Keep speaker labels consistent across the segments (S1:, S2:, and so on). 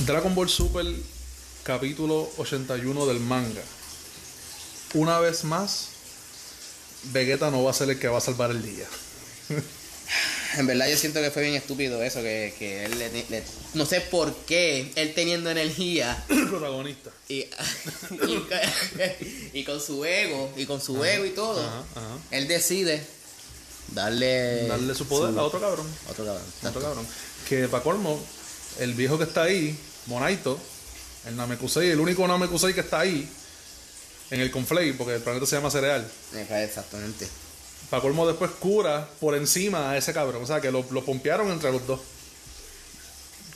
S1: Dragon Ball Super capítulo 81 del manga. Una vez más, Vegeta no va a ser el que va a salvar el día.
S2: En verdad yo siento que fue bien estúpido eso, que, que él le- le- no sé por qué, él teniendo energía
S1: protagonista.
S2: y, y, y con su ego, y con su ego y todo,
S1: Ajá, ajá.
S2: él decide darle...
S1: Darle su poder a otro cabrón.
S2: Otro cabrón.
S1: Otro cabrón. Que para colmo, el viejo que está ahí, Monaito, el Namekusei, el único Namekusei que está ahí, en el Conflay, porque el planeta se llama Cereal.
S2: Exactamente.
S1: Para colmo después cura por encima a ese cabrón. O sea que lo, lo pompearon entre los dos.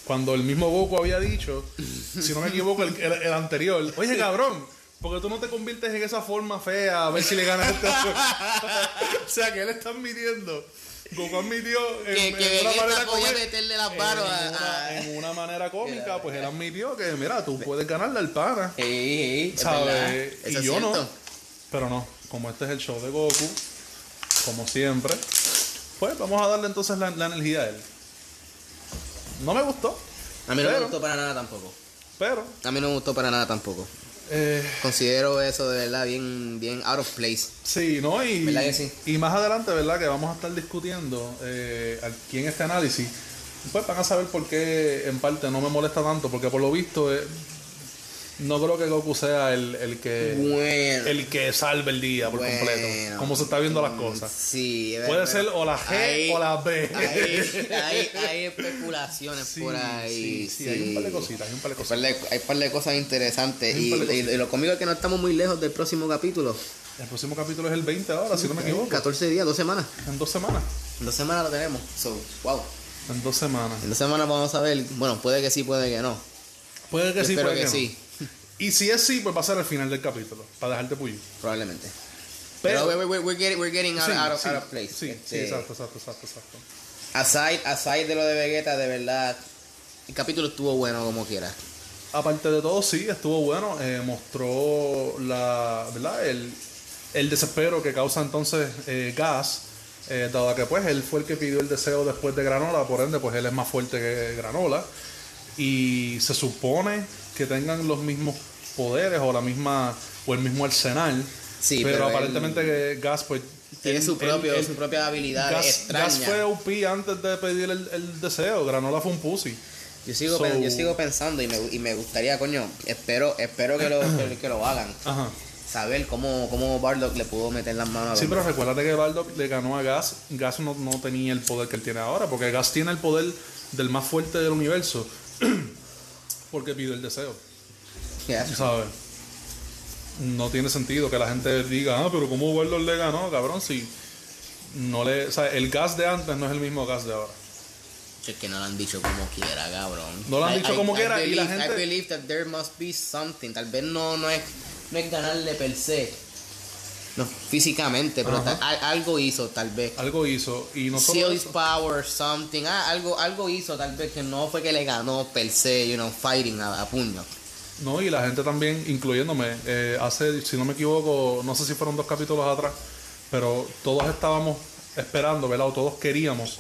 S1: Cuando el mismo Goku había dicho, si no me equivoco, el, el- el anterior, oye cabrón, porque tú no te conviertes en esa forma fea a ver si le ganas este O sea que él está admitiendo. Goku admitió en,
S2: Que,
S1: en
S2: que
S1: una
S2: Vegeta
S1: manera cómica-
S2: meterle las
S1: en
S2: manos
S1: una,
S2: a...
S1: en una manera cómica, pues él admitió que, mira, tú puedes ganarle al pana.
S2: Ey, ey, es
S1: ¿Sabes? Y yo no. Pero no, como este es el show de Goku, como siempre, pues vamos a darle entonces la, la energía a él. No me gustó,
S2: A mí no me gustó para nada tampoco.
S1: pero
S2: A mí no me gustó para nada tampoco.
S1: Eh,
S2: Considero eso de verdad bien, bien out of place.
S1: sí, ¿no? Y,
S2: ¿Verdad que sí?
S1: y más adelante, ¿verdad? Que vamos a estar discutiendo eh, aquí en este análisis. Pues van a saber por qué en parte no me molesta tanto, porque por lo visto eh, no creo que Goku sea el, el que
S2: Bueno.
S1: el que salve el día por
S2: Bueno.
S1: completo, como se está viendo las cosas.
S2: Sí,
S1: Puede ser o la G o la B.
S2: Hay, hay, hay especulaciones
S1: Sí,
S2: por ahí.
S1: sí, sí, hay un par de cositas, hay un par de cosas.
S2: Hay un par de cosas interesantes. Y, lo conmigo es que no estamos muy lejos del próximo capítulo.
S1: El próximo capítulo es el 20 ahora, si no me equivoco.
S2: 14 días, dos semanas.
S1: En dos semanas.
S2: En dos semanas lo tenemos. So, wow.
S1: En dos semanas.
S2: En dos semanas vamos a ver. Bueno, puede que sí, puede que no.
S1: Puede que
S2: Yo
S1: sí, puede
S2: que,
S1: que,
S2: sí,
S1: no. Y si es sí, pues va a ser el final del capítulo, para dejarte puyo.
S2: probablemente.
S1: Pero-
S2: Pero, we're, we're- getting, we're getting out,
S1: Sí,
S2: out of,
S1: sí,
S2: out of place.
S1: Sí, sí,
S2: Este,
S1: exacto, exacto, exacto, exacto.
S2: Aside, aside de lo de Vegeta, de verdad, el capítulo estuvo bueno como quiera.
S1: Aparte de todo, sí, estuvo bueno. eh, mostró la, ¿verdad? El, el desespero que causa entonces eh, Gas, eh, dado que pues él fue el que pidió el deseo después de Granola, por ende pues él es más fuerte que Granola. Y se supone que tengan los mismos poderes o la misma o el mismo arsenal.
S2: Sí,
S1: pero, aparentemente Gas pues
S2: Tiene
S1: él-
S2: su, propio,
S1: él-
S2: su propia habilidad
S1: Gas,
S2: extraña.
S1: Gas fue OP antes de pedir el, el deseo. Granola fue un pussy.
S2: Yo sigo,
S1: So-
S2: yo sigo pensando y me, y me gustaría, coño, espero, espero que lo, que, que lo hagan.
S1: Ajá.
S2: Saber cómo, cómo Bardock le pudo meter las manos a
S1: Sí, pero recuérdate que Bardock le ganó a Gas. Gas no, no tenía el poder que él tiene ahora, porque Gas tiene el poder del más fuerte del universo. porque pidió el deseo,
S2: Ya.
S1: ¿sabes? No tiene sentido que la gente diga, ah, pero ¿cómo Bardock le ganó, cabrón? Si no le. O sea, el gas de antes no es el mismo gas de ahora.
S2: Es que no lo han dicho como quiera, cabrón.
S1: No lo han
S2: I-
S1: dicho
S2: I-
S1: como
S2: I
S1: quiera, y la
S2: believe-
S1: gente-
S2: I believe that there must be something. Tal vez no, no, es, no es ganarle per se. No, físicamente, pero tal- algo hizo tal vez.
S1: Algo hizo. Y no solo
S2: Seal his
S1: eso.
S2: power, something. Ah, algo, algo hizo tal vez que no fue que le ganó per se, you know, fighting a, a puño.
S1: No, y la gente también, incluyéndome, eh, hace, si no me equivoco, no sé si fueron dos capítulos atrás, pero todos estábamos esperando, ¿verdad? O todos queríamos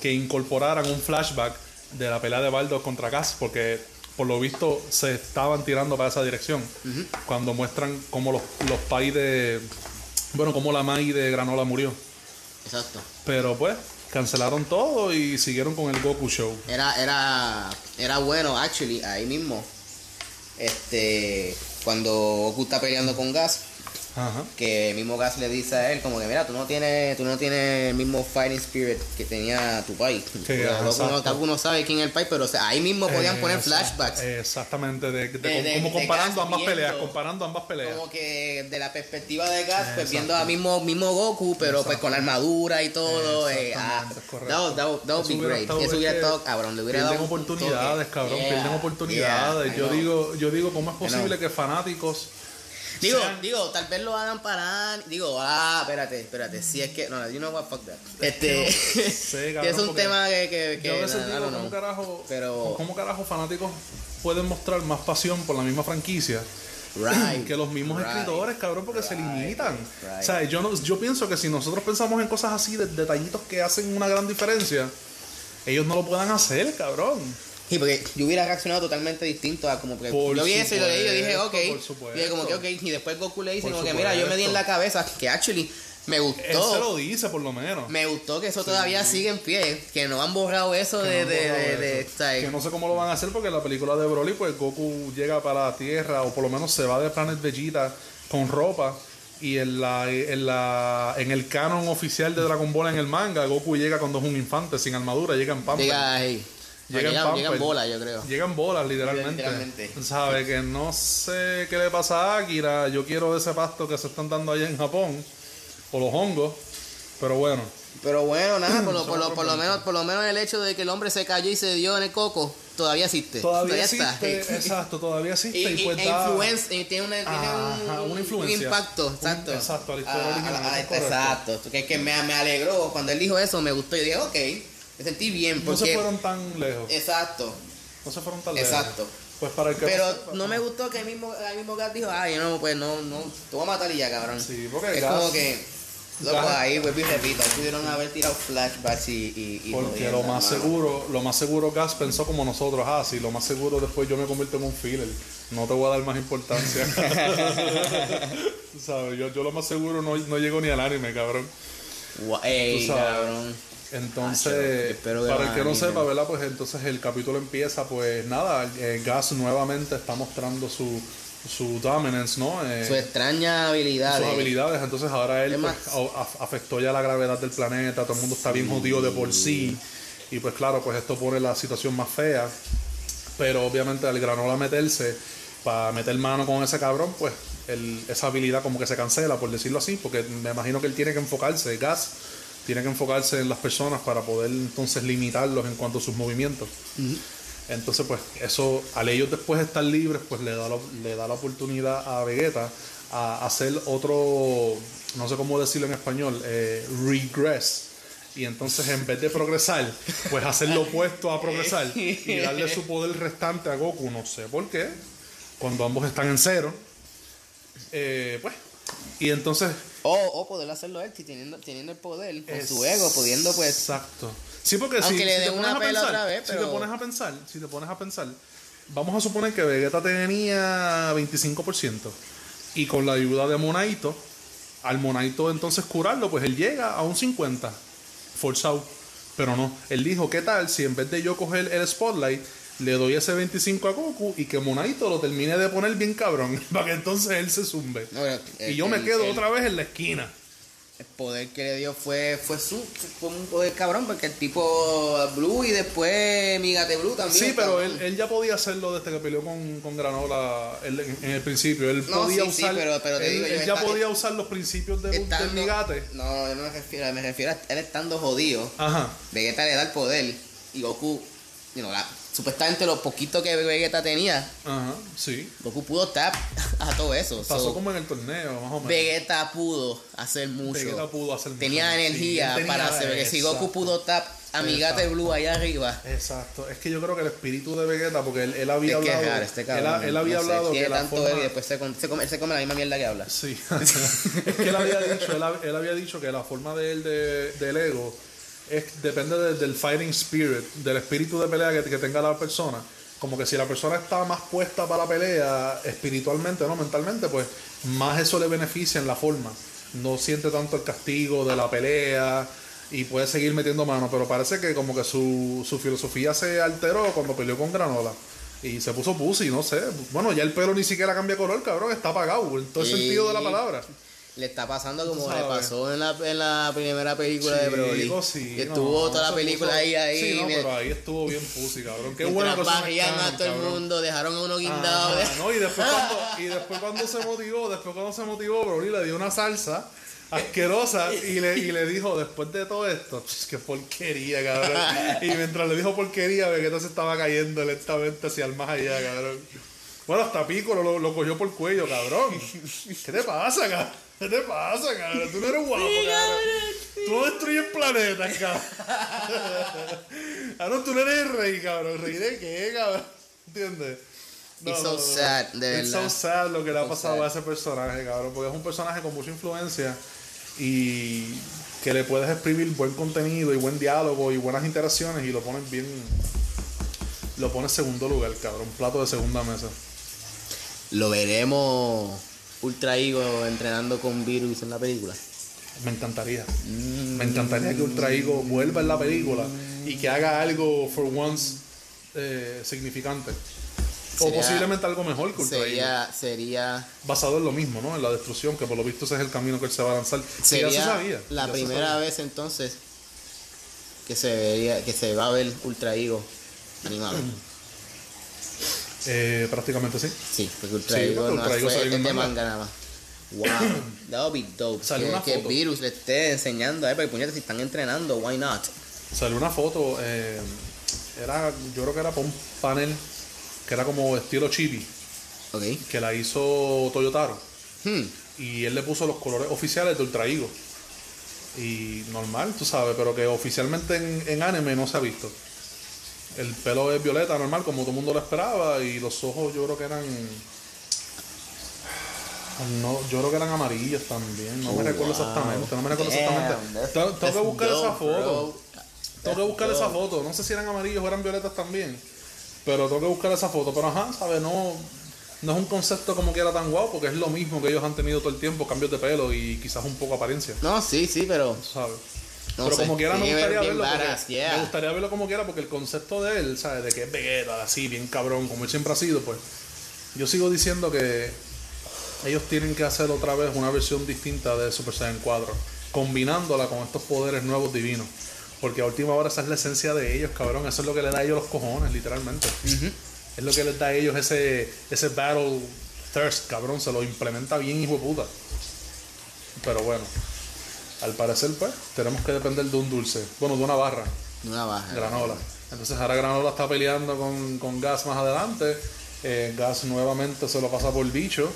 S1: que incorporaran un flashback de la pelea de Baldo contra Gas, porque por lo visto se estaban tirando para esa dirección. Cuando muestran cómo los, los pais de. Bueno, cómo la Mai de Granola murió.
S2: Exacto.
S1: Pero pues, cancelaron todo y siguieron con el Goku Show.
S2: Era, era, era bueno, actually, ahí mismo. Este, cuando Goku está peleando con Gas,
S1: Ajá.
S2: que mismo Gas le dice a él como que mira tú no tienes tú no tienes el mismo fighting spirit que tenía tu pai
S1: Sí,
S2: Goku no,
S1: exacto.
S2: Goku no sabe quién es el pai pero o sea, ahí mismo podían poner
S1: Exact-
S2: flashbacks
S1: Exactamente, de, de-
S2: De-
S1: como comparando ambas
S2: viendo-
S1: peleas, comparando ambas peleas.
S2: como que de la perspectiva de Gas pues
S1: Exacto.
S2: viendo a mismo mismo Goku pero pues con la armadura y todo eh, ah,
S1: correcto.
S2: that would, that would- be
S1: hubiera
S2: great
S1: estado-
S2: eso
S1: es
S2: hubiera estado cabrón le hubiera dado un
S1: oportunidades, cabrón,
S2: Yeah,
S1: pierden oportunidades.
S2: yeah,
S1: yo digo, yo digo, ¿cómo es posible que fanáticos
S2: Digo, digo, tal vez lo hagan para. Digo, ah, espérate, espérate. Si es que. No, you know what, fuck that. Este. que
S1: cabrón,
S2: es un tema que. que, que
S1: yo a veces digo, ¿cómo carajo,
S2: Pero-
S1: ¿cómo carajo fanáticos pueden mostrar más pasión por la misma franquicia?
S2: Right.
S1: que los mismos
S2: Right.
S1: escritores, cabrón, porque se limitan. O sea, yo, no, yo pienso que si nosotros pensamos en cosas así, de detallitos que hacen una gran diferencia, ellos no lo puedan hacer, cabrón.
S2: Sí, porque yo hubiera reaccionado totalmente distinto a como que
S1: Por
S2: yo vi eso y lo leí y yo dije, ok.
S1: por.
S2: Y como que, ok. Y después Goku le dice,
S1: Por
S2: como que, mira, yo me di en la cabeza que actually me
S1: Él
S2: gustó.
S1: se lo dice, por lo menos.
S2: Me gustó que eso todavía sigue en pie, que no han borrado eso
S1: Que
S2: de,
S1: no
S2: de,
S1: borrado
S2: de, de-
S1: eso.
S2: ¿sabes?
S1: Que no sé cómo lo van a hacer porque en la película de Broly, pues Goku llega para la Tierra o por lo menos se va de Planet Vegeta con ropa. Y en la, en la en el canon oficial de Dragon Ball en el manga, Goku llega cuando es un infante sin armadura, llega en pamper.
S2: Llega ahí.
S1: En
S2: llegan, llegan bolas, yo creo.
S1: Llegan bolas, literalmente.
S2: Literalmente.
S1: Sabe que no sé qué le pasa a Akira. Yo quiero ese pasto que se están dando allá en Japón. O los hongos. Pero bueno.
S2: Pero bueno, nada, por lo, por, lo, por lo menos por lo menos el hecho de que el hombre se cayó y se dio en el coco, todavía existe.
S1: Todavía
S2: está.
S1: existe. Exacto, todavía existe.
S2: Y,
S1: Y,
S2: y-
S1: pues
S2: e
S1: da-
S2: influencia, y tiene, una, tiene un,
S1: una
S2: un
S1: influencia.
S2: impacto,
S1: Un-
S2: exacto.
S1: exacto, a la historia
S2: Ah,
S1: original, correcto.
S2: exacto. Que, que me, me alegró cuando él dijo eso, me gustó. Yo dije, ok, me sentí bien.
S1: No se
S2: Porque,
S1: fueron tan lejos.
S2: Exacto,
S1: No se fueron tan lejos.
S2: exacto.
S1: Pues para el que
S2: Pero no me gustó que el mismo, el mismo Gat dijo, ay, no, pues no, no, te voy a matar y ya, cabrón.
S1: Sí, porque
S2: es
S1: Gas-
S2: como que, loco,
S1: Gas-
S2: ahí, vuelvo y repito, pudieron haber tirado flashbacks y, y, y
S1: Porque lo más seguro, lo más seguro Gas pensó como nosotros, ah, sí, lo más seguro después yo me convierto en un filler. No te voy a dar más importancia. ¿Sabes? Yo, yo lo más seguro no, no llego ni al anime, cabrón.
S2: Gua- Ey,
S1: Tú sabes.
S2: cabrón.
S1: Entonces, para el que no sepa, ¿verdad? Pues entonces el capítulo empieza, pues nada, eh, Gas nuevamente está mostrando su, su dominance, ¿no? Eh,
S2: Su extraña habilidad.
S1: sus
S2: de-
S1: habilidades. Entonces ahora él
S2: Es
S1: pues, a- afectó ya la gravedad del planeta, todo el mundo está bien jodido de por sí. Y pues claro, pues esto pone la situación más fea. Pero obviamente al granola meterse, para meter mano con ese cabrón, pues el- esa habilidad como que se cancela, por decirlo así, porque me imagino que él tiene que enfocarse, Gas, tiene que enfocarse en las personas para poder entonces limitarlos en cuanto a sus movimientos. Entonces, pues, eso, al ellos después estar libres, pues le da, la- le da la oportunidad a Vegeta a hacer otro, no sé cómo decirlo en español, eh, regress. Y entonces, en vez de progresar, pues hacer lo opuesto a progresar y darle su poder restante a Goku, no sé por qué, cuando ambos están en cero. Eh, pues, y entonces
S2: O, o poder hacerlo él, si teniendo, teniendo el poder, con su ego, pudiendo pues...
S1: Exacto. Sí, porque si,
S2: le
S1: si te pones a pensar,
S2: otra vez,
S1: si
S2: pero-
S1: te pones a pensar, si te pones a pensar, vamos a suponer que Vegeta tenía 25% y con la ayuda de Monaito, al Monaito entonces curarlo, pues él llega a un 50, forzado. Pero no, él dijo, ¿qué tal si en vez de yo coger el spotlight, le doy ese 25 a Goku y que Monaito lo termine de poner bien cabrón, para que entonces él se zumbe.
S2: No,
S1: y yo me quedo
S2: el-
S1: otra vez en la esquina.
S2: El poder que le dio fue fue su fue un poder cabrón porque el tipo Blue y después Migate Blue también.
S1: Sí, pero él, él ya podía hacerlo desde que peleó con, con Granola él- en, en el principio. Él
S2: No,
S1: podía
S2: sí, sí,
S1: usar.
S2: pero- pero te
S1: él,
S2: digo
S1: él ya
S2: está-
S1: podía usar los principios de, del
S2: Estando-
S1: Migate.
S2: No, yo no me refiero, me refiero a él estando jodido.
S1: Ajá.
S2: Vegeta le da el poder y Goku, you know, la- supuestamente lo poquito que Vegeta tenía,
S1: Ajá. Sí.
S2: Goku pudo tap a todo eso.
S1: Pasó
S2: So,
S1: como en el torneo, más o menos.
S2: Vegeta pudo hacer mucho.
S1: Vegeta pudo hacer mucho
S2: tenía.
S1: Sí,
S2: energía
S1: él tenía-
S2: para hacer. Que si Goku
S1: exacto.
S2: pudo tap a Migate
S1: Exacto.
S2: Blue allá arriba.
S1: Exacto. Es que yo creo que el espíritu de Vegeta, porque él, él había
S2: Es que es
S1: hablado.
S2: raro este
S1: él,
S2: cabrón.
S1: él había
S2: no sé,
S1: hablado
S2: tiene
S1: que la
S2: tanto
S1: forma-
S2: ego y después se, come- se come, se come la misma mierda que habla.
S1: Sí. es que él había dicho, él, hab- él había dicho que la forma de él de, del ego es, depende de- del fighting spirit, del espíritu de pelea que, que tenga la persona. Como que si la persona está más puesta para la pelea espiritualmente, no mentalmente, pues más eso le beneficia en la forma. No siente tanto el castigo de la pelea y puede seguir metiendo mano, pero parece que como que su, su filosofía se alteró cuando peleó con Granola. Y se puso pussy, no sé. Bueno, ya el pelo ni siquiera cambia color, cabrón, está apagado, en todo el sentido de la palabra.
S2: Le está pasando como le pasó en la, en la primera película de Broly.
S1: Sí,
S2: que
S1: no,
S2: estuvo toda la película
S1: puso-
S2: ahí, ahí.
S1: Sí, no, pero ahí estuvo bien pussy, cabrón. Qué
S2: barrían a todo el mundo, dejaron a uno guindado.
S1: No, y después cuando, y después cuando se motivó, después cuando se motivó, Broly le dio una salsa asquerosa y le, y le dijo, después de todo esto, "Ch, qué porquería, cabrón. Y mientras le dijo porquería, Vegeta se estaba cayendo lentamente hacia el más allá, cabrón. Bueno, hasta Piccolo lo, lo cogió por cuello, cabrón. ¿Qué te pasa, cabrón? ¿Qué te pasa, cabrón? Tú no eres guapo, cabrón. Tú no destruyes planetas, cabrón. Cabrón, tú no eres el rey, cabrón. ¿Rey de qué, cabrón? ¿Entiendes?
S2: It's so sad, de
S1: It's
S2: verdad.
S1: so sad lo que le ha
S2: So
S1: pasado
S2: sad.
S1: a ese personaje, cabrón. Porque es un personaje con mucha influencia y que le puedes exprimir buen contenido y buen diálogo y buenas interacciones y lo pones bien. lo pone en segundo lugar, cabrón. Un plato de segunda mesa.
S2: Lo veremos Ultra Ego entrenando con Virus en la película.
S1: Me encantaría. Me encantaría que Ultra Ego vuelva en la película y que haga algo for once eh, significante. o
S2: Sería-
S1: posiblemente algo mejor que Ultra Ego.
S2: Sería, sería,
S1: Basado en lo mismo, ¿no? En la destrucción, que por lo visto ese es el camino que él se va a lanzar. Que ya se
S2: sería
S1: sabía.
S2: la
S1: ya se
S2: primera
S1: sabía.
S2: vez entonces que se vería, que se va a ver Ultra Ego animado.
S1: Eh, prácticamente sí.
S2: Sí, porque Ultra
S1: Sí,
S2: Ego no
S1: Ego
S2: fue
S1: salió
S2: es
S1: en manga.
S2: manga nada más. Wow, that would be dope.
S1: Salió
S2: que,
S1: una
S2: que
S1: foto.
S2: Virus le esté enseñando a él, porque puñetas, si están entrenando, why not?
S1: Salió una foto, eh, era, yo creo que era para un panel que era como estilo chibi,
S2: Ok.
S1: que la hizo Toyotaro.
S2: Hmm.
S1: Y él le puso los colores oficiales de Ultra Ego. Y normal, tú sabes, pero que oficialmente en, en anime no se ha visto. El pelo es violeta, normal, como todo el mundo lo esperaba, y los ojos yo creo que eran. No, yo creo que eran amarillos también, no me
S2: Oh,
S1: recuerdo exactamente, no me recuerdo exactamente. Tengo, tengo que buscar esa foto. Tengo que buscar esa foto. No sé si eran amarillos o eran violetas también. Pero tengo que buscar esa foto. Pero ajá, ¿sabes? No, no es un concepto como que era tan guau, porque es lo mismo que ellos han tenido todo el tiempo, cambios de pelo y quizás un poco apariencia.
S2: No, sí, sí, pero
S1: ¿Sabes? Pero como quiera me gustaría verlo. porque-
S2: yeah.
S1: Me gustaría verlo como quiera porque el concepto de él, ¿sabes? De que es Vegeta, así, bien cabrón, como él siempre ha sido, pues. Yo sigo diciendo que ellos tienen que hacer otra vez una versión distinta de Super Saiyan 4, combinándola con estos poderes nuevos divinos. Porque a última hora esa es la esencia de ellos, cabrón. Eso es lo que le da a ellos los cojones, literalmente. Es lo que les da a ellos ese, ese battle thirst, cabrón. Se lo implementa bien, hijo de puta. Pero bueno, al parecer, pues, tenemos que depender de un dulce. Bueno, de una barra,
S2: una baja.
S1: granola. Entonces ahora Granola está peleando con, con Gas más adelante. Eh, Gas nuevamente se lo pasa por bicho.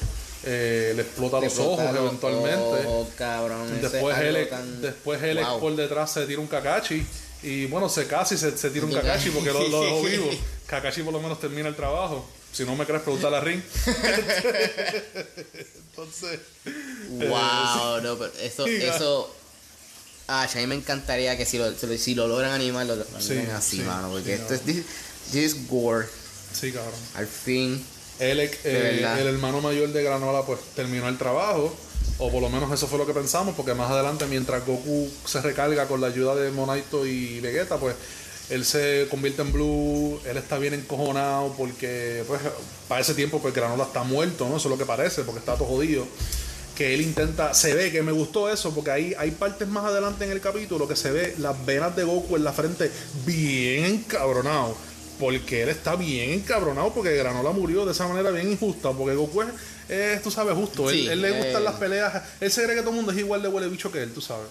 S1: Eh, le explota
S2: Le
S1: los
S2: explota
S1: ojos eventualmente.
S2: ojos, cabrón.
S1: Después él,
S2: tan-
S1: después él
S2: Wow.
S1: por detrás se tira un Kakashi. Y bueno, se casi se, se tira un. Kakashi porque lo, lo dejó vivo. Kakashi por lo menos termina el trabajo. Si no me crees, preguntar a Ring. Entonces,
S2: Wow, no, pero eso, eso. Ah, a mí me encantaría que si lo, si lo, si lo logran animar, lo, lo
S1: Sí,
S2: así,
S1: sí,
S2: mano. Porque
S1: sí,
S2: esto es. This, this gore.
S1: sí, cabrón.
S2: Al fin.
S1: Elec, eh,
S2: verdad.
S1: el hermano mayor de Granola, pues terminó el trabajo. O por lo menos eso fue lo que pensamos, porque más adelante, mientras Goku se recarga con la ayuda de Monaito y Vegeta, pues él se convierte en Blue, él está bien encojonado porque pues para ese tiempo pues Granola está muerto, ¿no? Eso es lo que parece, porque está todo jodido. Que él intenta, se ve que me gustó eso, porque ahí hay partes más adelante en el capítulo que se ve las venas de Goku en la frente bien encabronado. Porque él está bien encabronado porque Granola murió de esa manera bien injusta. Porque Goku es, es, tú sabes, justo. Él,
S2: Sí,
S1: él le gustan
S2: eh.
S1: las peleas. Él se cree que todo el mundo es igual de huele bicho que él, tú sabes.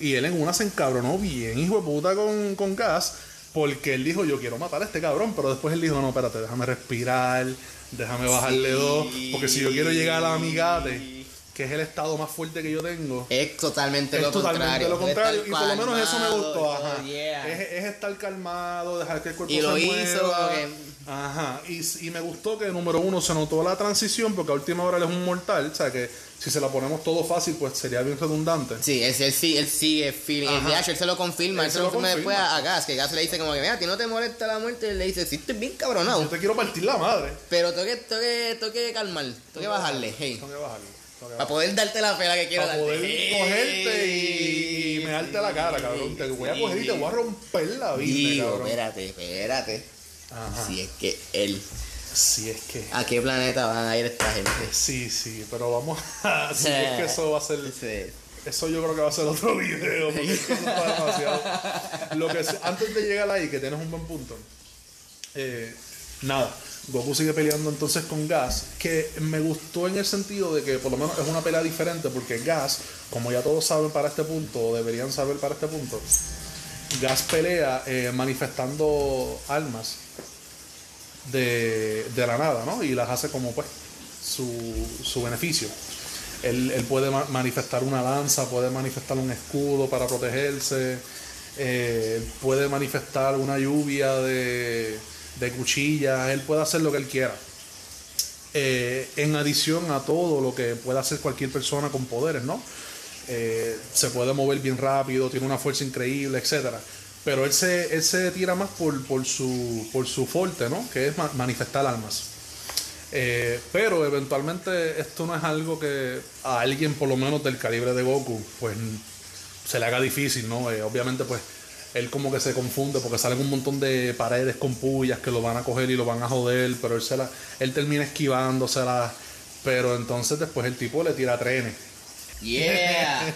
S1: Y él en una se encabronó bien, hijo de puta, con, con Gas. Porque él dijo, yo quiero matar a este cabrón. Pero después él dijo, no, espérate, déjame respirar. Déjame bajarle dos. Porque si yo quiero llegar a la amigate, que es el estado más fuerte que yo tengo.
S2: Es totalmente
S1: Es
S2: lo
S1: totalmente
S2: contrario.
S1: lo contrario. Y por lo menos eso me gustó.
S2: y
S1: Ajá.
S2: yeah.
S1: Es, es estar calmado, dejar que el cuerpo
S2: Y
S1: se
S2: lo
S1: mueva.
S2: hizo
S1: Ajá. Y, y me gustó que, número uno, se notó la transición, porque a última hora él es un mortal. O sea, que si se la ponemos todo fácil, pues sería bien redundante.
S2: Sí, él, él, sí- él sigue feeling.
S1: Ajá.
S2: De hecho, él se lo confirma.
S1: Él
S2: Él
S1: se
S2: lo
S1: lo
S2: confirma después a, a Gas. Que Gas le dice como que, mira, a ti no te molesta la muerte. Él le dice, sí, estoy bien cabronado.
S1: Yo te quiero partir la madre.
S2: Pero tengo que, tengo que, tengo que calmar. Tengo que bajarle. Hey.
S1: Tengo que bajarle.
S2: Para poder darte la pela que quiero
S1: Para
S2: darte.
S1: poder cogerte y, y mearte la cara, cabrón. Te voy a coger y te voy a romper la vida,
S2: Digo,
S1: cabrón.
S2: espérate, espérate.
S1: Ajá.
S2: Si es que él.
S1: Si es que.
S2: ¿A qué planeta van a ir esta gente?
S1: Sí, sí, pero vamos a. Si es que eso va a ser.
S2: Sí.
S1: Eso yo creo que va a ser otro video, porque es que eso está demasiado. Lo que, antes de llegar ahí, que tienes un buen punto. eh, nada, Goku sigue peleando entonces con Gas, que me gustó en el sentido de que por lo menos es una pelea diferente, porque Gas, como ya todos saben para este punto, o deberían saber para este punto, Gas pelea eh, manifestando almas de, de la nada, ¿no? Y las hace como pues su, su beneficio. Él, él puede ma- manifestar una lanza, puede manifestar un escudo para protegerse, eh, puede manifestar una lluvia de, de cuchillas, él puede hacer lo que él quiera. Eh, en adición a todo lo que puede hacer cualquier persona con poderes, ¿no? Eh, se puede mover bien rápido, tiene una fuerza increíble, etcétera. Pero él se, tira más por, por, su, por su fuerte, ¿no? Que es ma- manifestar almas. Eh, pero eventualmente esto no es algo que a alguien por lo menos del calibre de Goku pues se le haga difícil, ¿no? Obviamente pues él como que se confunde porque salen un montón de paredes con pullas que lo van a coger y lo van a joder, pero él, se la, él termina esquivándoselas, pero entonces después el tipo le tira trenes.
S2: Yeah.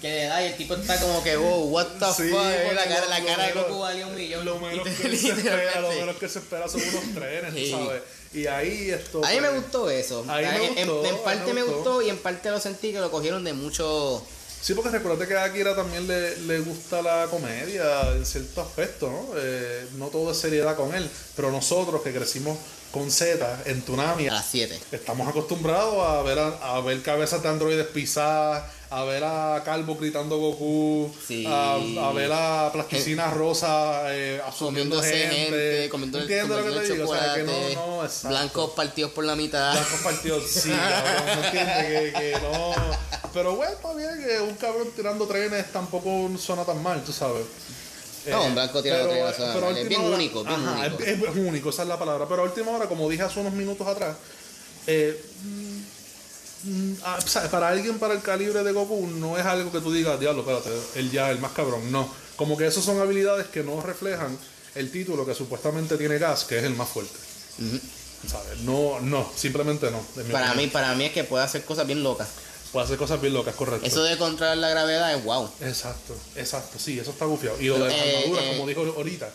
S2: que le da y el tipo está como que, wow, what the
S1: Sí,
S2: fuck. La cara, la cara de Goku valía un millón.
S1: Lo menos, que se espera, lo menos que se espera son unos trenes,
S2: Sí.
S1: sabes. Y ahí esto...
S2: A mí me gustó eso.
S1: Me
S2: En-
S1: gustó,
S2: parte
S1: me gustó
S2: y en parte lo sentí que lo cogieron de mucho.
S1: Sí, porque recuerda que a Akira también le, le gusta la comedia en cierto aspecto, ¿no? Eh, no todo es seriedad con él, pero nosotros que crecimos con Z en Tunami,
S2: A las 7.
S1: estamos acostumbrados a ver a, a ver cabezas de androides pisadas, a ver a Calvo gritando Goku,
S2: Sí.
S1: a, a ver a Plasticina Rosa eh, asumiendo gente,
S2: gente, comiendo,
S1: ¿Entiendes lo que te digo? O sea, que no, no, exacto.
S2: blancos partidos por la mitad.
S1: Blancos partidos, sí, cabrón, que no. Pero bueno, está bien que un cabrón tirando trenes tampoco suena tan mal, tú sabes.
S2: No, un blanco tirando
S1: pero-
S2: trenes
S1: pero
S2: es bien
S1: hora-
S2: único, bien
S1: ajá,
S2: único.
S1: Es, es único, esa es la palabra. Pero a última hora, como dije hace unos minutos atrás, eh, mm, mm, ah, para alguien para el calibre de Goku no es algo que tú digas, diablo, espérate, él ya, el más cabrón. No, como que esas son habilidades que no reflejan el título que supuestamente tiene Gas, que es el más fuerte.
S2: Ujú.
S1: ¿Sabes? No, no, simplemente no.
S2: Para
S1: opinión.
S2: mí, para mí es que puede hacer cosas bien locas.
S1: Puede hacer cosas bien locas, correcto.
S2: Eso de controlar la gravedad es wow.
S1: Exacto, exacto, sí, eso está bufiado. Y lo de las
S2: Eh,
S1: armaduras,
S2: eh.
S1: como dijo ahorita,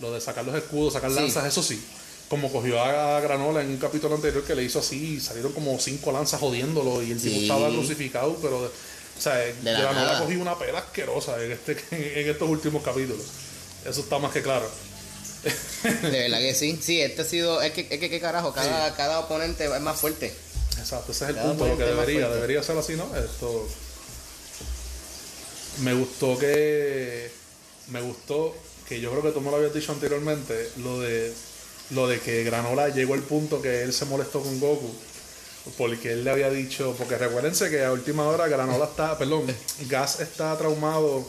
S1: lo de sacar los escudos, sacar
S2: Sí.
S1: lanzas, eso sí. Como cogió a Granola en un capítulo anterior que le hizo así, y salieron como cinco lanzas jodiéndolo y el tipo
S2: Sí.
S1: estaba crucificado, pero, de- o sea,
S2: la
S1: Granola
S2: nada.
S1: cogió una pela asquerosa en, este, en estos últimos capítulos. Eso está más que claro.
S2: De verdad que sí. Sí, este ha sido. Es que, es que ¿qué carajo, cada, cada oponente es más fuerte.
S1: Exacto, ese es el
S2: Cada
S1: punto, lo que debería,
S2: fuerte.
S1: debería ser así, ¿no? Esto me gustó que me gustó que yo creo que tú me lo habías dicho anteriormente, lo de lo de que Granola llegó al punto que él se molestó con Goku porque él le había dicho, porque recuérdense que a última hora Granola está, perdón, Gas está traumado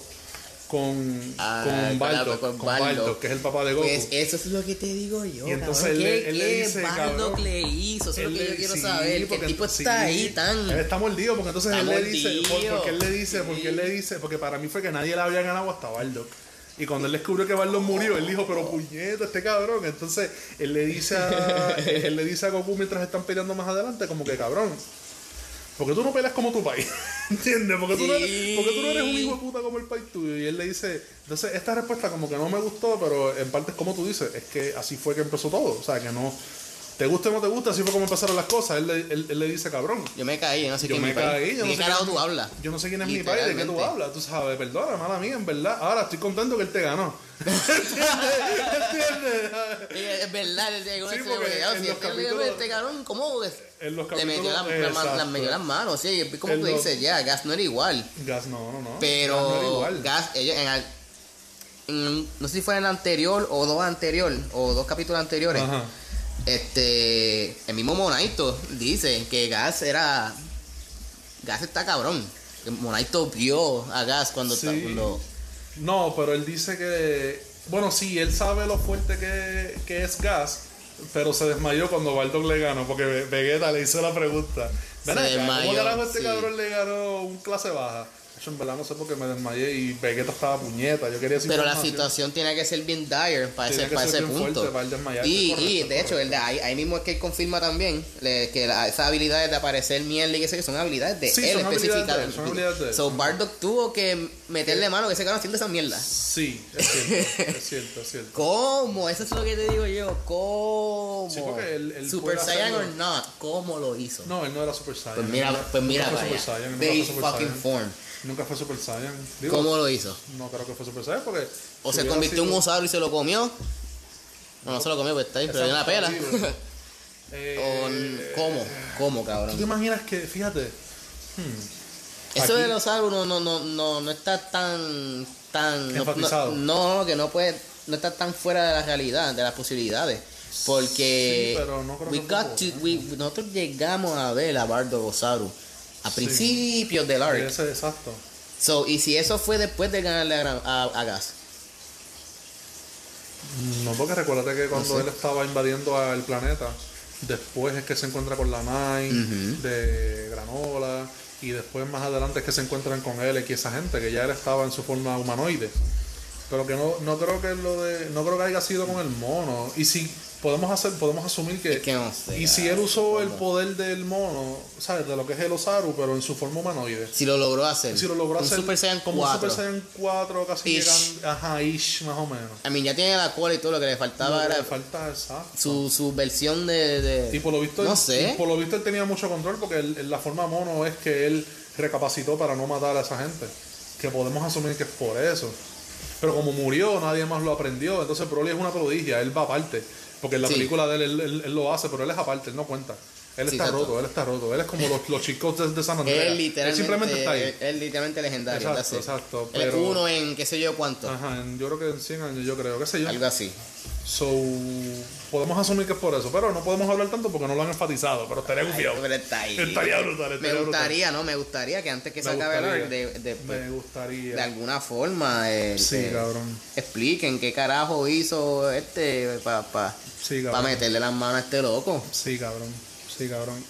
S1: con,
S2: Ah,
S1: con. Bardock, que es el papá de Goku.
S2: Pues eso es lo que te digo yo.
S1: Y entonces
S2: cabrón.
S1: él
S2: ¿Qué-
S1: él
S2: qué
S1: dice,
S2: Bardock le hizo? Eso es lo que yo quiero
S1: sí,
S2: saber. Que el tipo
S1: sí,
S2: está ahí tan.
S1: Él está mordido porque entonces él le dice. por- porque él le dice, porque él le dice, porque para mí fue que nadie le había ganado hasta Bardock. Y cuando él descubrió que Bardock murió, él dijo, pero puñeta, este cabrón. Entonces él le dice a, él le dice a Goku mientras están peleando más adelante, como que cabrón. Porque tú no peleas como tu país, ¿entiendes? Porque tú, no eres,
S2: Sí.
S1: porque tú no eres un hijo de puta como el país tuyo. Y él le dice, entonces esta respuesta como que no me gustó, pero en parte es como tú dices, es que así fue que empezó todo. O sea, que no, te guste o no te gusta, así fue como empezaron las cosas. Él, le- él, él le dice, cabrón,
S2: Yo me caí, yo no sé
S1: yo
S2: quién
S1: me
S2: es mi país.
S1: caí, yo
S2: ¿De qué carajo tú hablas?
S1: yo no sé quién es mi país, de qué tú hablas, tú sabes, perdona, mala mía, en verdad. Ahora estoy contento que él te ganó. ¿Entiendes? ¿Entiendes?
S2: Es verdad, él llegó
S1: Sí,
S2: ese
S1: en
S2: si
S1: los capítulos-
S2: este cabrón, ¿cómo es?
S1: En los
S2: Le metió
S1: capítulos-
S2: ma- las
S1: exacto.
S2: metió las manos, sí, como tú dices, ya, Gas no era igual.
S1: Gas, no, no, no.
S2: Pero
S1: Gas
S2: ellos en- no sé si fue en el anterior o dos anterior o dos capítulos anteriores.
S1: Ajá.
S2: Este, el mismo Monaito dice que Gas era Gas está cabrón. Monaito vio a Gas cuando,
S1: Sí.
S2: cuando
S1: No, pero él dice que. Bueno, sí, él sabe lo fuerte que, que es Gas, pero se desmayó cuando Bardock le ganó, porque Ve- Vegeta le hizo la pregunta. Acá, ¿Cómo
S2: desmayó,
S1: carajo este
S2: sí.
S1: cabrón le ganó un clase baja? En verdad no sé por qué me desmayé y Vegeta estaba puñeta. Yo quería decir
S2: Pero la situación tiene que ser bien dire para
S1: Tiene
S2: ese, para ese punto.
S1: para
S2: y,
S1: correcto,
S2: y de hecho, el de- ahí, ahí mismo es que él confirma también le- que la- esas habilidades de aparecer mierda y que sé que son habilidades de
S1: Sí,
S2: él específicamente.
S1: son habilidades de él.
S2: So Bardock tuvo que meterle mano que ese cabrón haciendo esa mierda.
S1: Sí, es cierto, es cierto, es cierto.
S2: ¿Cómo? Eso es lo que te digo yo. ¿Cómo?
S1: Sí, porque él- él
S2: Super Saiyan or
S1: hacerlo.
S2: not, ¿cómo lo hizo?
S1: No, él no era Super Saiyan.
S2: pues mira, pues mira allá.
S1: Super Saiyan, fue Super
S2: fucking
S1: Saiyan.
S2: form.
S1: Nunca fue Super Saiyan. Digo,
S2: ¿Cómo lo hizo?
S1: No creo que fue Super Saiyan porque.
S2: O se convirtió en un osauro y se lo comió. No, no se lo comió, pues está ahí, pero dio una pela. O,
S1: Eh,
S2: ¿Cómo? ¿Cómo,
S1: ¿Tú te
S2: cabrón?
S1: imaginas que, fíjate, hmm,
S2: Eso
S1: aquí-
S2: de los osauro no, no, no, no, no está tan, tan, no-
S1: Enfatizado.
S2: No, no, que no puede, no está tan fuera de la realidad, de las posibilidades. Porque
S1: Sí, pero no creo
S2: we
S1: que
S2: got to- we- nosotros llegamos a ver a Bardo Osaru a
S1: Sí.
S2: principios del arc.
S1: ese exacto.
S2: So, y si eso fue después de ganarle a, Gran- a, a Gas.
S1: No, porque recuérdate que cuando
S2: sé.
S1: él estaba invadiendo el planeta, después es que se encuentra con la Nine de Granola, y después más adelante es que se encuentran con él y esa gente, que ya él estaba en su forma humanoide. Pero que no, no creo que lo de. No creo que haya sido con el mono. Y si podemos hacer, podemos asumir que.
S2: Es que no sé,
S1: y si él usó el poder del mono, ¿sabes? De lo que es el Osaru, pero en su forma humanoide.
S2: Si lo logró hacer.
S1: Si lo logró
S2: un
S1: hacer
S2: Super Saiyan
S1: como
S2: 4.
S1: un Super Saiyan 4, casi
S2: Ish.
S1: llegando. Ajá, ish, más o menos.
S2: A mí ya tiene la cola y todo lo que le faltaba
S1: Lo que
S2: era
S1: le falta exacto.
S2: su, su versión de, de-
S1: Y por lo visto,
S2: No
S1: él,
S2: sé.
S1: por lo visto él tenía mucho control porque él- la forma mono es que él recapacitó para no matar a esa gente. Que podemos asumir que es por eso. Pero como murió, nadie más lo aprendió. Entonces Broly es una prodigia, él va aparte. Porque en la
S2: Sí.
S1: película de él, él, él- él lo hace, pero él es aparte, él no cuenta. Él
S2: Sí,
S1: está
S2: exacto.
S1: roto, él está roto. Él es como los, los chicos de, de San Andreas.
S2: Él
S1: Él
S2: literalmente,
S1: simplemente está ahí.
S2: él- literalmente legendario.
S1: Exacto, exacto,
S2: Él es
S1: pero-
S2: uno en qué sé yo cuánto.
S1: Ajá, en- yo creo que en 100 años, yo creo, qué sé yo.
S2: Algo así.
S1: So, podemos asumir que es por eso, pero no podemos hablar tanto porque no lo han enfatizado, pero estaría gufiado.
S2: pero está ahí.
S1: Estaría brutal,
S2: Me
S1: brutal.
S2: gustaría, ¿no? Me gustaría que antes que se acabe el de, de-
S1: Me gustaría.
S2: de alguna forma eh,
S1: Sí,
S2: eh,
S1: cabrón.
S2: expliquen qué carajo hizo este para pa,
S1: Sí,
S2: pa meterle las manos a este loco.
S1: Sí, cabrón. Sí, cabrón.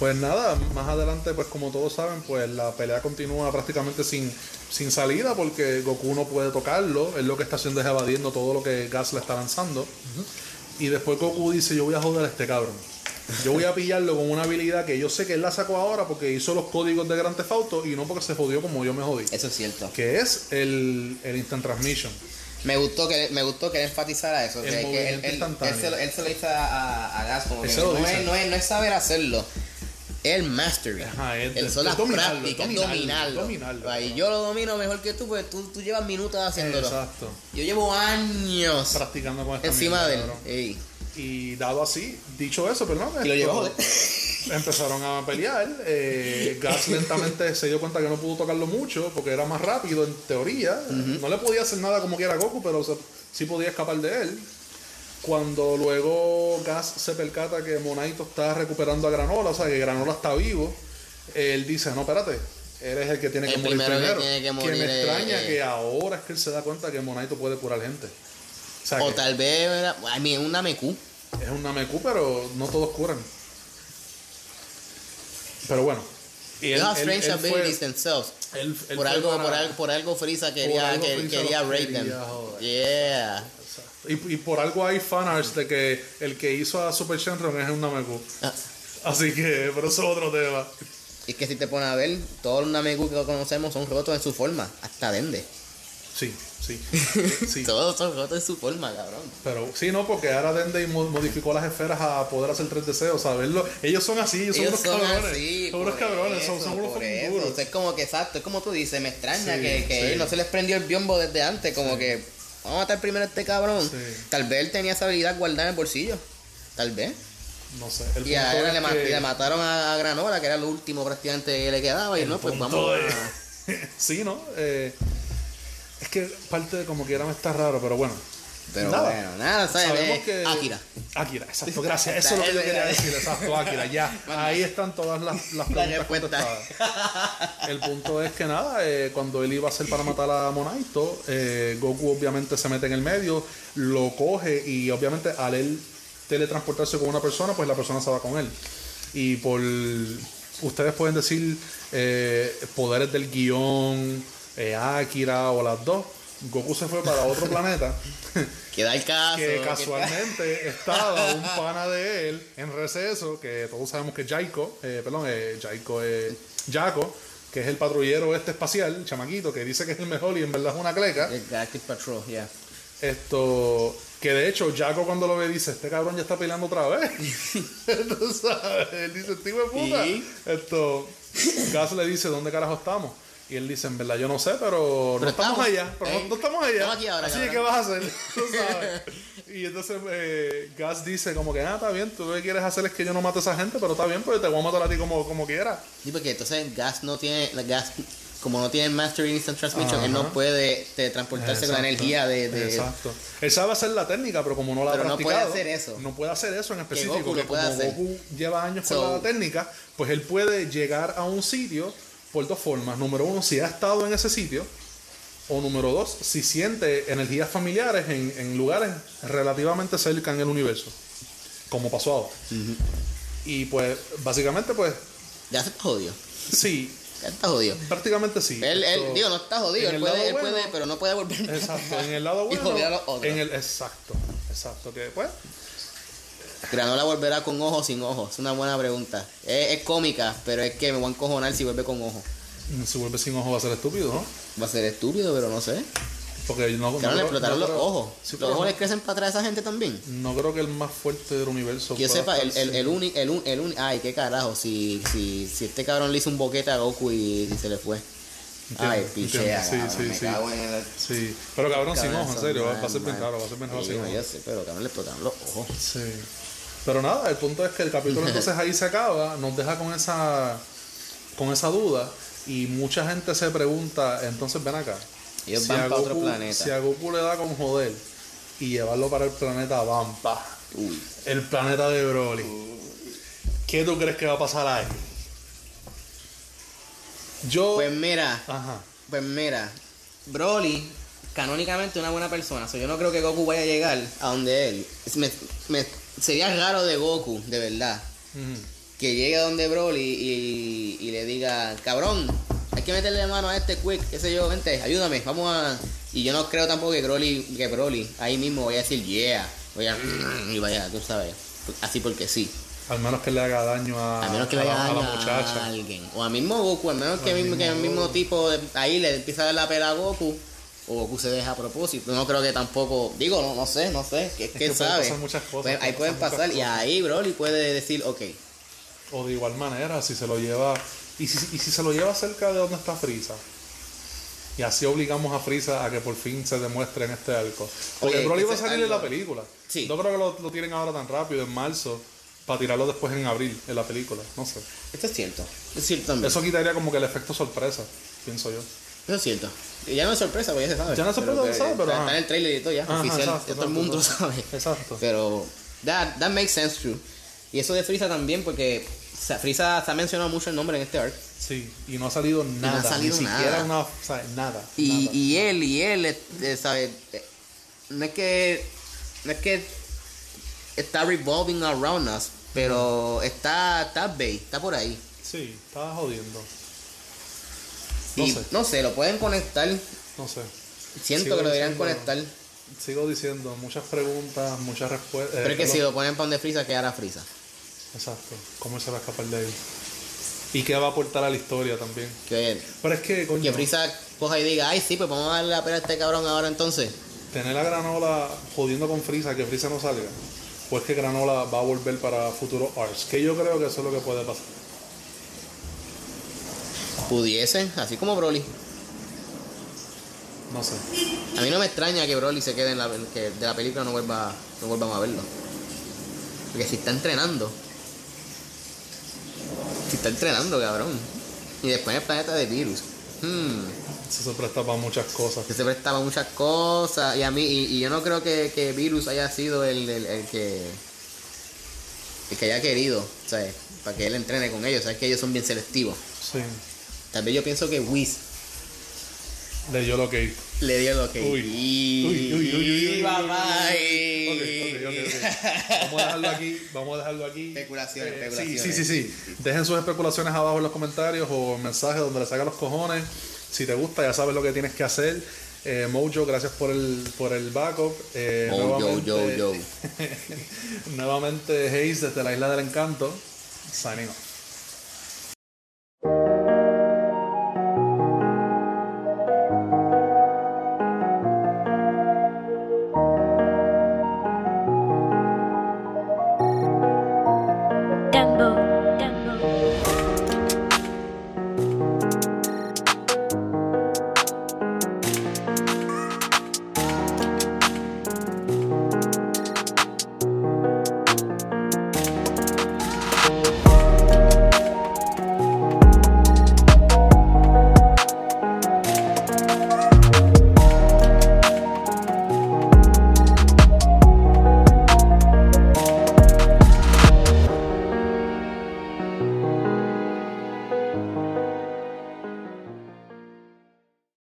S1: Pues nada, más adelante, pues como todos saben, pues la pelea continúa prácticamente sin, sin salida porque Goku no puede tocarlo. Él lo que está haciendo es evadiendo todo lo que Gas le está lanzando. Y después Goku dice, yo voy a joder a este cabrón. Yo voy a pillarlo con una habilidad que yo sé que él la sacó ahora porque hizo los códigos de Grand Theft Auto y no porque se jodió como yo me jodí.
S2: Eso es cierto.
S1: Que es el, el Instant Transmission.
S2: Me gustó que me gustó que él enfatizara eso.
S1: El
S2: que- que él, se, lo- él se lo hizo a, a, a Gas como que no,
S1: dice.
S2: es, no, es, no es saber hacerlo. El mastery.
S1: Ajá,
S2: el
S1: es
S2: son las
S1: dominarlo,
S2: prácticas,
S1: dominarlo,
S2: dominarlo.
S1: dominarlo.
S2: Ahí yo lo domino mejor que tú, porque tú, tú llevas minutos haciéndolo.
S1: Exacto.
S2: Yo llevo años
S1: Practicando con esta
S2: encima
S1: mierda,
S2: de él. Ey.
S1: Y dado así, dicho eso, perdón.
S2: Y lo joder.
S1: Empezaron a pelear. eh, Gas lentamente se dio cuenta que no pudo tocarlo mucho porque era más rápido en teoría. No le podía hacer nada como quiera Goku, pero se- sí podía escapar de él. Cuando luego Gas se percata que Monaito está recuperando a Granola, o sea que Granola está vivo, él dice, no, espérate, eres el que tiene que morir
S2: primero que
S1: primero.
S2: tiene que morir
S1: me
S2: es-
S1: extraña
S2: eh.
S1: que ahora es que él se da cuenta que Monaito puede curar gente. O sea,
S2: O
S1: que
S2: tal vez era, I mean, un Nameku.
S1: es un Nameku, pero no todos curan. Pero bueno. Y
S2: They have strange abilities themselves.
S1: él- él
S2: por
S1: fue
S2: algo,
S1: para-
S2: por algo, por algo Frieza quería,
S1: algo
S2: que-
S1: Frieza
S2: quería raid them. Yeah.
S1: Y, y por algo hay fanarts de que el que hizo a Super Shenron es un Nameku.
S2: Ah,
S1: Así que, pero eso es otro tema.
S2: Es que si te pones a ver, todos los Nameku que conocemos son rotos en su forma. Hasta Dende.
S1: Sí, sí. sí.
S2: Todos son rotos en su forma, cabrón.
S1: Pero sí, no, porque ahora Dende mo- modificó las esferas a poder hacer 3 deseos, ¿sabes? Lo- Ellos son así, ellos son unos cabrones.
S2: así,
S1: son unos cabrones, son,
S2: eso,
S1: son unos duros.
S2: O sea, es como que exacto, es como tú dices, me extraña
S1: Sí,
S2: que, que
S1: sí.
S2: no se les prendió el biombo desde antes, como que vamos a matar primero a este cabrón. Tal vez él tenía esa habilidad guardada en el bolsillo. Tal vez.
S1: No sé. El
S2: Y ahora
S1: es
S2: le, ma-
S1: que-
S2: le mataron a, a Granola, que era lo último prácticamente que le quedaba. Y no, pues vamos
S1: es-
S2: a.
S1: sí, ¿no? Eh, es que parte de como quiera me está raro, pero bueno.
S2: Pero
S1: Nada.
S2: bueno, nada, ¿sabes?
S1: Sabemos que...
S2: Akira.
S1: Akira, exacto, gracias. Eso es lo que yo quería decir, exacto, Akira, ya. Ahí están todas las, las
S2: La
S1: preguntas contestadas. El punto es que nada, eh, cuando él iba a hacer para matar a Monaito, eh, Goku obviamente se mete en el medio, lo coge y obviamente al él teletransportarse con una persona, pues la persona se va con él. Y por ustedes pueden decir eh, poderes del guion, eh, Akira o las dos. Goku se fue para otro planeta
S2: Queda el caso.
S1: que
S2: que
S1: casualmente estaba un pana de él en receso, que todos sabemos que es Jaiko, eh, perdón, eh, Jaiko es Jaco, que es el patrullero este espacial, chamaquito, que dice que es el mejor y en verdad es una cleca.
S2: El Galactic Patrol, yeah.
S1: Esto, que de hecho Jaco cuando lo ve dice, este cabrón ya está peleando otra vez. Sabes, él dice, este hijo de puta. Esto, Gas le dice, ¿dónde carajo estamos? Y él dice, en verdad yo no sé, pero, no estamos,
S2: estamos,
S1: allá, pero no-
S2: ¿eh?
S1: no, estamos allá.
S2: Estamos aquí ahora,
S1: Así que, ¿qué vas a hacer? Tú sabes. Y entonces eh, Gas dice como que, ah, está bien, tú lo que quieres hacer es que yo no mate a esa gente, pero está bien, pues te voy a matar a ti como, como quiera.
S2: Sí, porque entonces Gas no tiene. Gas, como no tiene Master Instant Transmission, él no puede te, transportarse con la energía de. de-
S1: Exacto. Él sabe hacer la técnica, pero como no la ha
S2: Pero no puede hacer eso.
S1: No puede hacer eso en específico.
S2: Goku lo
S1: que
S2: puede
S1: como
S2: hacer.
S1: Goku lleva años
S2: So-
S1: con la técnica, pues él puede llegar a un sitio, por dos formas. Número uno, si ha estado en ese sitio. O número dos, si siente energías familiares en, en lugares relativamente cerca en el universo. Como pasó ahora. Y pues, básicamente, pues,
S2: Ya se está jodido.
S1: sí,
S2: Ya está jodido.
S1: prácticamente sí.
S2: Él, él,
S1: So,
S2: digo, no está jodido, él puede, él
S1: bueno-
S2: puede, pero no puede volver.
S1: Exacto, en el lado
S2: Y
S1: bueno.
S2: joder a los otros.
S1: en el, exacto, exacto. Que pues,
S2: Granola volverá con ojos sin ojos. Es una buena pregunta. Es, es cómica, pero es que me voy a encojonar si vuelve con ojos.
S1: si vuelve sin ojo va a ser estúpido, ¿no?
S2: Va a ser estúpido, pero no sé.
S1: Porque no, no
S2: Claro, le
S1: creo-
S2: explotaron
S1: no
S2: los
S1: creo-
S2: ojos.
S1: Sí,
S2: los ojos
S1: no-
S2: le crecen para atrás a esa gente también.
S1: No creo que el más fuerte del universo.
S2: Que yo sepa, el, el, el único, el, un- el uni- ay, qué carajo, si, si, si este cabrón le hizo un boquete a Goku y, y se le fue.
S1: Entiendo,
S2: ay, pichea,
S1: sí,
S2: cabrón,
S1: sí,
S2: me
S1: sí.
S2: cago en el...
S1: Sí, pero cabrón sin
S2: Cabrón,
S1: ojo, en serio, va, a ser bien raro, va a ser bien raro sin
S2: no,
S1: ojo.
S2: yo sé, pero cabrón le explotaron los ojos.
S1: Sí. Pero nada, el punto es que el capítulo entonces ahí se acaba, nos deja con esa con esa duda y mucha gente se pregunta, entonces ven acá.
S2: Ellos
S1: si
S2: van
S1: a
S2: pa' otro
S1: Goku-
S2: planeta.
S1: Si a Goku le da con joder y llevarlo para el planeta Vampa,
S2: Uy.
S1: el planeta de Broly, ¿qué tú crees que va a pasar ahí? Yo...
S2: Pues mira,
S1: Ajá.
S2: pues mira, Broly, canónicamente una buena persona. So, yo no creo que Goku vaya a llegar a donde él. Es- me- me- sería raro de Goku, de verdad. Que llegue a donde Broly y, y le diga, cabrón, hay que meterle mano a este quick, qué sé yo, vente, ayúdame, vamos a... Y yo no creo tampoco que Broly, que Broly ahí mismo vaya a decir, yeah, voy a... Y vaya, tú sabes, así porque sí.
S1: Al menos que le haga daño a,
S2: A menos que
S1: a
S2: le
S1: la-
S2: haya
S1: a la
S2: daño a
S1: muchacha.
S2: alguien. O a mismo Goku, a menos que,
S1: al
S2: mismo, que el
S1: mismo
S2: tipo de- ahí le empieza a dar la pela a Goku. O Goku se deja a propósito. No creo que tampoco. Digo, no, no sé, no sé. Que,
S1: que
S2: que
S1: pueden
S2: sabe.
S1: pasar muchas cosas,
S2: Pues ahí
S1: pueden
S2: pueden
S1: pasar
S2: Y ahí Broly puede decir, ok.
S1: O de igual manera, si se lo lleva. Y si, y si se lo lleva cerca de donde está Frieza. Y así obligamos a Frieza a que por fin se demuestre en este arco. Porque
S2: Oye,
S1: Broly va a salir en la película.
S2: Sí.
S1: No creo que lo, lo tienen ahora tan rápido, en marzo, para tirarlo después en abril, en la película. No sé.
S2: Esto es cierto. Es cierto también.
S1: Eso quitaría como que el efecto sorpresa, pienso yo.
S2: Eso es cierto. Y ya no es sorpresa, porque ya se sabe.
S1: Ya no es sorpresa,
S2: Pero
S1: se sabe, pero
S2: Está, está en el trailer y todo ya,
S1: Ajá,
S2: oficial.
S1: exacto,
S2: ya todo el mundo lo sabe.
S1: Exacto.
S2: Pero that, that makes sense true. Y eso de Frieza también, porque o sea, Frieza se ha mencionado mucho el nombre en este arc.
S1: Sí, y no ha salido nada.
S2: ha salido
S1: ni siquiera
S2: nada.
S1: una. O sea, nada.
S2: Y,
S1: nada.
S2: y él, y él, eh, ¿sabes? Eh, No es que. No es que está revolving around us, pero está, está Bay, está por ahí.
S1: Sí, estaba jodiendo. No
S2: y
S1: sé.
S2: no sé, lo pueden conectar.
S1: No sé.
S2: Siento
S1: Sigo
S2: que lo deberían
S1: diciendo-
S2: conectar.
S1: Sigo diciendo, muchas preguntas, muchas respuestas.
S2: Pero es que si lo ponen para donde Frieza, quedará Frieza.
S1: Exacto. ¿Cómo se va a escapar de ahí? ¿Y qué va a aportar a la historia también?
S2: Que,
S1: Pero es que, coño,
S2: que Frieza coja y diga, ay, sí, pues vamos a darle la pena a este cabrón ahora entonces.
S1: tener a Granola jodiendo con Frieza, que Frieza no salga, pues que Granola va a volver para futuros arcs. Que yo creo que eso es lo que puede pasar.
S2: Pudiese, así como Broly.
S1: No sé.
S2: A mí no me extraña que Broly se quede en la, que de la película no vuelva, no volvamos a verlo. Porque si está entrenando. Si está entrenando, cabrón. Y después en el planeta de virus. Hmm,
S1: Eso se presta para muchas cosas.
S2: se prestaba muchas cosas. Y a mí, y, y yo no creo que, que Virus haya sido el, el, el que. El que haya querido, ¿sabes? Para que él entrene con ellos. Sabes que ellos son bien selectivos.
S1: Sí.
S2: Tal vez yo pienso que Whis
S1: Leyó lo que
S2: le dio lo que.
S1: Uy. Uy, uy, uy, uy. Vamos a dejarlo aquí. Vamos a dejarlo aquí.
S2: Especulaciones,
S1: Eh,
S2: especulaciones.
S1: Sí, sí, sí, sí. Dejen sus especulaciones abajo en los comentarios o mensajes donde les saca los cojones. Si te gusta, ya sabes lo que tienes que hacer. Eh, Mojo, gracias por el, por el backup. Eh,
S2: Oh, yo,
S1: nuevamente,
S2: yo, yo.
S1: nuevamente, Hayes desde la Isla del Encanto. Signing off.